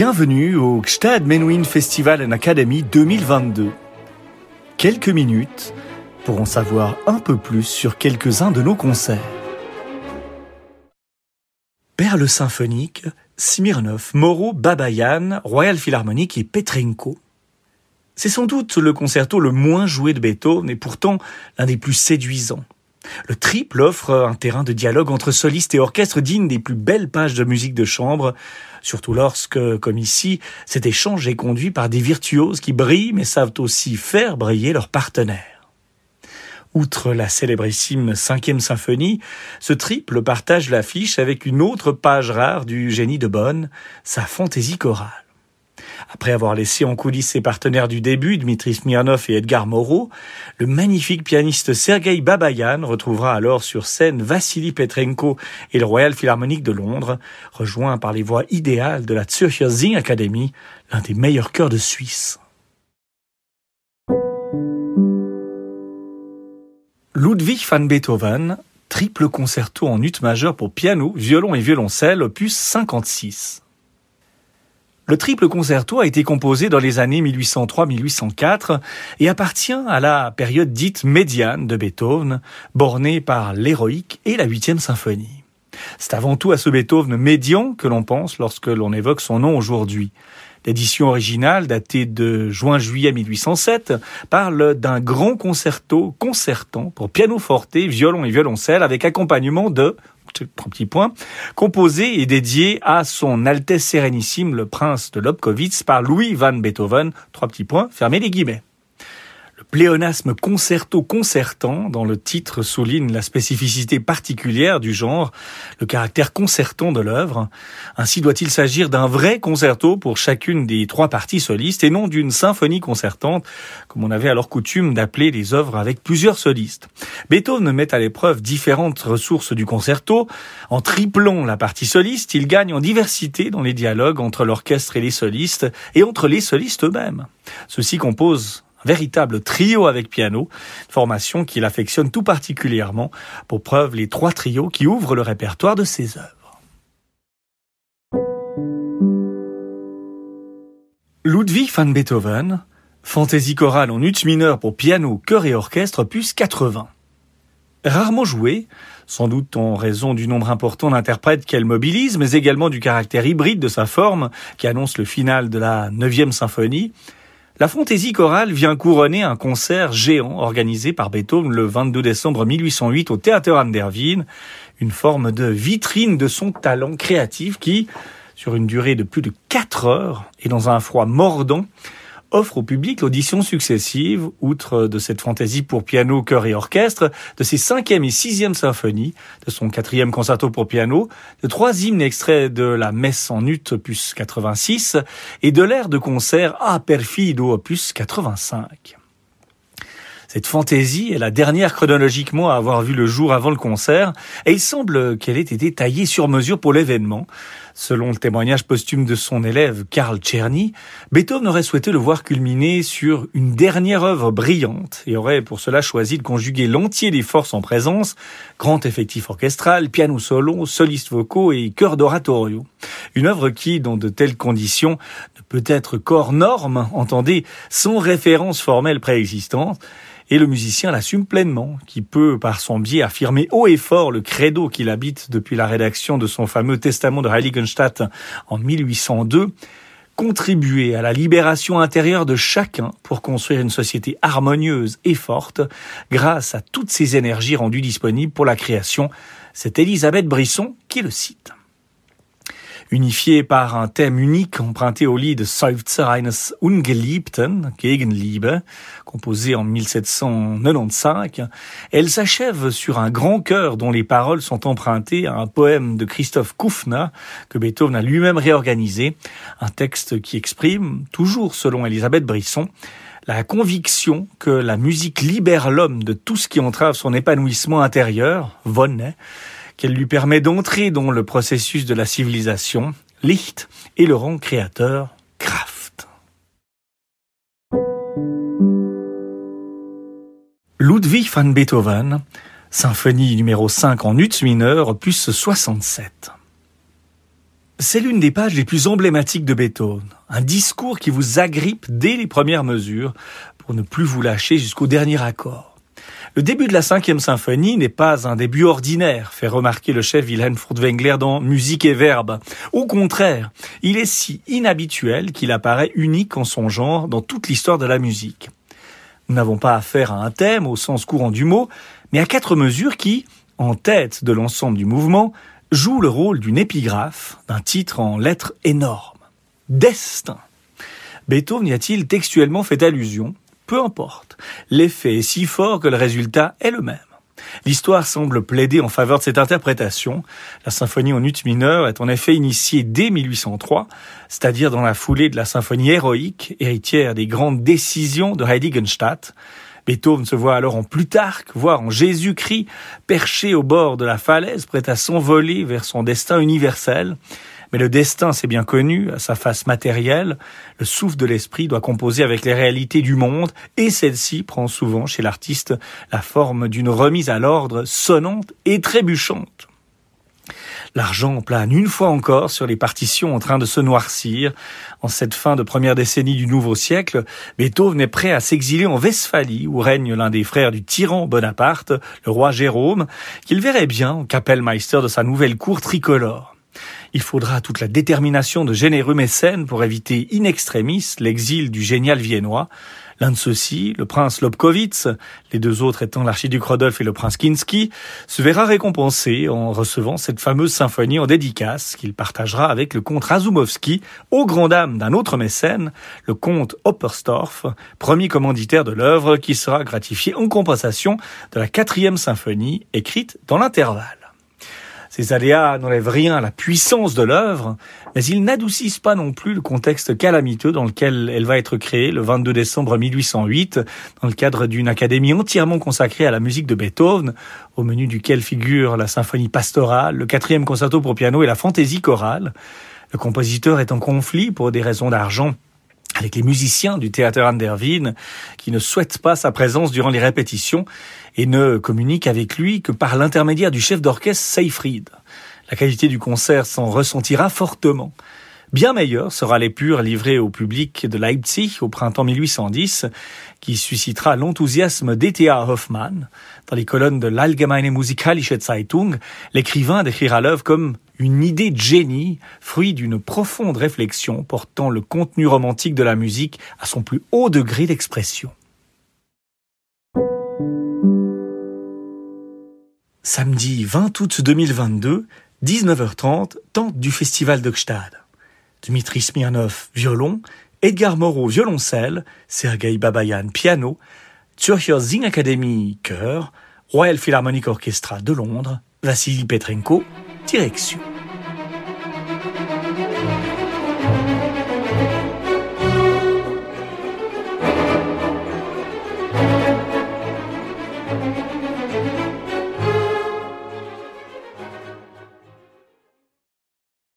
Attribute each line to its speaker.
Speaker 1: Bienvenue au Gstad Menuhin Festival and Academy 2022. Quelques minutes pour en savoir un peu plus sur quelques-uns de nos concerts. Perle symphonique, Smirnov, Moreau, Babayan, Royal Philharmonic et Petrenko. C'est sans doute le concerto le moins joué de Beethoven et pourtant l'un des plus séduisants. Le triple offre un terrain de dialogue entre solistes et orchestre digne des plus belles pages de musique de chambre, surtout lorsque, comme ici, cet échange est conduit par des virtuoses qui brillent mais savent aussi faire briller leurs partenaires. Outre la célébrissime cinquième symphonie, ce triple partage l'affiche avec une autre page rare du génie de Bonn, sa fantaisie chorale. Après avoir laissé en coulisses ses partenaires du début, Dmitri Smirnov et Edgar Moreau, le magnifique pianiste Sergei Babayan retrouvera alors sur scène Vassili Petrenko et le Royal Philharmonic de Londres, rejoint par les voix idéales de la Zürcher Sing Academy, l'un des meilleurs chœurs de Suisse. Ludwig van Beethoven, triple concerto en ut majeur pour piano, violon et violoncelle, opus 56. Le triple concerto a été composé dans les années 1803-1804 et appartient à la période dite médiane de Beethoven, bornée par l'héroïque et la huitième symphonie. C'est avant tout à ce Beethoven médian que l'on pense lorsque l'on évoque son nom aujourd'hui. L'édition originale, datée de juin-juillet 1807, parle d'un grand concerto concertant pour piano forte, violon et violoncelle avec accompagnement de trois petits points, composé et dédié à son Altesse Sérénissime le Prince de Lobkowitz par Louis van Beethoven, trois petits points, fermez les guillemets pléonasme concerto-concertant dans le titre souligne la spécificité particulière du genre, le caractère concertant de l'œuvre. Ainsi doit-il s'agir d'un vrai concerto pour chacune des trois parties solistes et non d'une symphonie concertante, comme on avait alors coutume d'appeler les œuvres avec plusieurs solistes. Beethoven met à l'épreuve différentes ressources du concerto. En triplant la partie soliste, il gagne en diversité dans les dialogues entre l'orchestre et les solistes et entre les solistes eux-mêmes. Ceci compose véritable trio avec piano, formation qu'il affectionne tout particulièrement, pour preuve les trois trios qui ouvrent le répertoire de ses œuvres. Ludwig van Beethoven, fantaisie chorale en ut mineur pour piano, chœur et orchestre, plus 80. Rarement joué, sans doute en raison du nombre important d'interprètes qu'elle mobilise, mais également du caractère hybride de sa forme, qui annonce le final de la neuvième symphonie, la fantaisie chorale vient couronner un concert géant organisé par Beethoven le 22 décembre 1808 au Théâtre an der Wien, une forme de vitrine de son talent créatif qui, sur une durée de plus de quatre heures et dans un froid mordant, offre au public l'audition successive, outre de cette fantaisie pour piano, chœur et orchestre, de ses cinquième et sixième symphonies, de son quatrième concerto pour piano, de trois hymnes extraits de la messe en ut opus 86 et de l'air de concert A Perfido opus 85. Cette fantaisie est la dernière chronologiquement à avoir vu le jour avant le concert, et il semble qu'elle ait été taillée sur mesure pour l'événement. Selon le témoignage posthume de son élève Karl Czerny, Beethoven aurait souhaité le voir culminer sur une dernière œuvre brillante et aurait pour cela choisi de conjuguer l'entier des forces en présence, grand effectif orchestral, piano solo, solistes vocaux et chœur d'oratorio. Une œuvre qui, dans de telles conditions, ne peut être corps norme, entendez, sans référence formelle préexistante, et le musicien l'assume pleinement, qui peut, par son biais, affirmer haut et fort le credo qu'il habite depuis la rédaction de son fameux testament de Heiligenstadt en 1802, contribuer à la libération intérieure de chacun pour construire une société harmonieuse et forte grâce à toutes ces énergies rendues disponibles pour la création. C'est Elisabeth Brisson qui le cite unifié par un thème unique emprunté au lit de Seufzer eines Ungeliebten, Gegenliebe, composé en 1795. Elle s'achève sur un grand chœur dont les paroles sont empruntées à un poème de Christoph Kufner que Beethoven a lui-même réorganisé, un texte qui exprime, toujours selon Elisabeth Brisson, la conviction que la musique libère l'homme de tout ce qui entrave son épanouissement intérieur, Vonne, qu'elle lui permet d'entrer dans le processus de la civilisation, Licht, et le rang créateur, Kraft. Ludwig van Beethoven, symphonie numéro 5 en ut mineur, opus 67. C'est l'une des pages les plus emblématiques de Beethoven, un discours qui vous agrippe dès les premières mesures pour ne plus vous lâcher jusqu'au dernier accord. Le début de la cinquième symphonie n'est pas un début ordinaire, fait remarquer le chef Wilhelm Furtwängler dans Musique et Verbe. Au contraire, il est si inhabituel qu'il apparaît unique en son genre dans toute l'histoire de la musique. Nous n'avons pas affaire à un thème au sens courant du mot, mais à quatre mesures qui, en tête de l'ensemble du mouvement, joue le rôle d'une épigraphe, d'un titre en lettres énormes. Destin. Beethoven y a-t-il textuellement fait allusion? Peu importe. L'effet est si fort que le résultat est le même. L'histoire semble plaider en faveur de cette interprétation. La symphonie en ut mineur est en effet initiée dès 1803, c'est-à-dire dans la foulée de la symphonie héroïque, héritière des grandes décisions de Heiligenstadt, Beethoven se voit alors en Plutarque, voire en Jésus-Christ, perché au bord de la falaise, prêt à s'envoler vers son destin universel. Mais le destin, c'est bien connu, à sa face matérielle, le souffle de l'esprit doit composer avec les réalités du monde, et celle-ci prend souvent chez l'artiste la forme d'une remise à l'ordre sonnante et trébuchante. L'argent plane une fois encore sur les partitions en train de se noircir. En cette fin de première décennie du nouveau siècle, Beethoven est prêt à s'exiler en Westphalie, où règne l'un des frères du tyran Bonaparte, le roi Jérôme, qu'il verrait bien en Kapellmeister de sa nouvelle cour tricolore. Il faudra toute la détermination de généreux mécènes pour éviter in extremis l'exil du génial viennois, L'un de ceux-ci, le prince Lobkowitz, les deux autres étant l'archiduc Rodolphe et le prince Kinsky, se verra récompensé en recevant cette fameuse symphonie en dédicace qu'il partagera avec le comte Razumovski, au grand dame d'un autre mécène, le comte Opperstorff, premier commanditaire de l'œuvre qui sera gratifié en compensation de la quatrième symphonie écrite dans l'intervalle. Ces aléas n'enlèvent rien à la puissance de l'œuvre, mais ils n'adoucissent pas non plus le contexte calamiteux dans lequel elle va être créée le 22 décembre 1808, dans le cadre d'une académie entièrement consacrée à la musique de Beethoven, au menu duquel figurent la symphonie pastorale, le quatrième concerto pour piano et la fantaisie chorale. Le compositeur est en conflit pour des raisons d'argent avec les musiciens du théâtre Andervin qui ne souhaitent pas sa présence durant les répétitions et ne communiquent avec lui que par l'intermédiaire du chef d'orchestre Seyfried. La qualité du concert s'en ressentira fortement. Bien meilleur sera l'épure livrée au public de Leipzig au printemps 1810, qui suscitera l'enthousiasme d'E.T.A. Hoffmann. Dans les colonnes de l'Allgemeine Musikalische Zeitung, l'écrivain décrira l'œuvre comme une idée de génie, fruit d'une profonde réflexion portant le contenu romantique de la musique à son plus haut degré d'expression. Samedi 20 août 2022, 19h30, tente du festival de Dmitri Smirnov, violon, Edgar Moreau, violoncelle, Sergei Babayan, piano, Zürcher Singakademie, chœur, Royal Philharmonic Orchestra de Londres, Vassili Petrenko, direction.